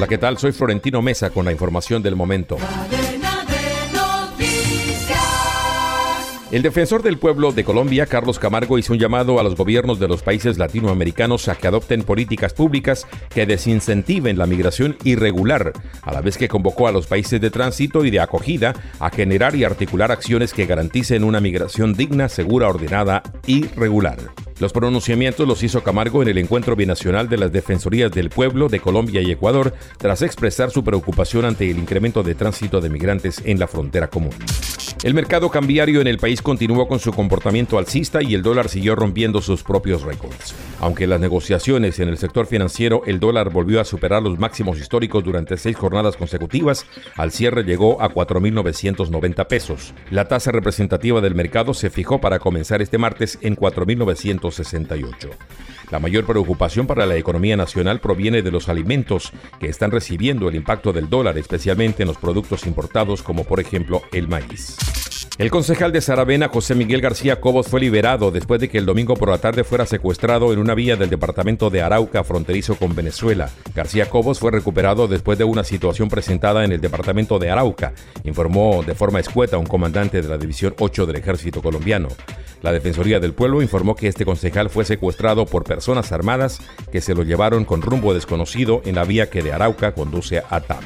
Hola, ¿qué tal? Soy Florentino Mesa con la información del momento. El defensor del pueblo de Colombia, Carlos Camargo, hizo un llamado a los gobiernos de los países latinoamericanos a que adopten políticas públicas que desincentiven la migración irregular, a la vez que convocó a los países de tránsito y de acogida a generar y articular acciones que garanticen una migración digna, segura, ordenada y regular. Los pronunciamientos los hizo Camargo en el encuentro binacional de las Defensorías del Pueblo de Colombia y Ecuador tras expresar su preocupación ante el incremento de tránsito de migrantes en la frontera común. El mercado cambiario en el país continuó con su comportamiento alcista y el dólar siguió rompiendo sus propios récords. Aunque en las negociaciones en el sector financiero el dólar volvió a superar los máximos históricos durante seis jornadas consecutivas, al cierre llegó a 4.990 pesos. La tasa representativa del mercado se fijó para comenzar este martes en 4.968. La mayor preocupación para la economía nacional proviene de los alimentos que están recibiendo el impacto del dólar, especialmente en los productos importados como por ejemplo el maíz. El concejal de Saravena, José Miguel García Cobos, fue liberado después de que el domingo por la tarde fuera secuestrado en una vía del departamento de Arauca, fronterizo con Venezuela. García Cobos fue recuperado después de una situación presentada en el departamento de Arauca, informó de forma escueta un comandante de la División 8 del Ejército colombiano. La Defensoría del Pueblo informó que este concejal fue secuestrado por personas armadas que se lo llevaron con rumbo desconocido en la vía que de Arauca conduce a Tam.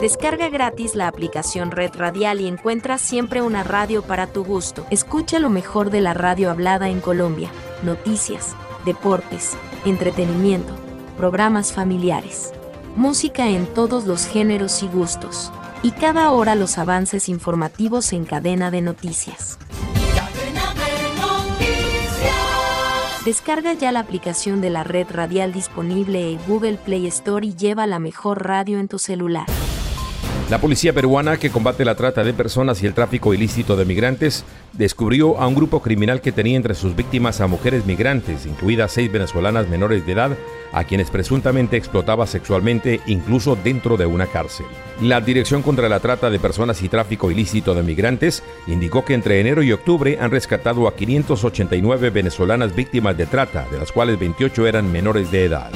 Descarga gratis la aplicación Red Radial y encuentra siempre una radio para tu gusto. Escucha lo mejor de la radio hablada en Colombia, noticias, deportes, entretenimiento, programas familiares, música en todos los géneros y gustos, y cada hora los avances informativos en cadena de noticias. Descarga ya la aplicación de la red radial disponible en Google Play Store y lleva la mejor radio en tu celular. La policía peruana que combate la trata de personas y el tráfico ilícito de migrantes descubrió a un grupo criminal que tenía entre sus víctimas a mujeres migrantes, incluidas seis venezolanas menores de edad, a quienes presuntamente explotaba sexualmente incluso dentro de una cárcel. La Dirección contra la Trata de Personas y Tráfico Ilícito de Migrantes indicó que entre enero y octubre han rescatado a 589 venezolanas víctimas de trata, de las cuales 28 eran menores de edad.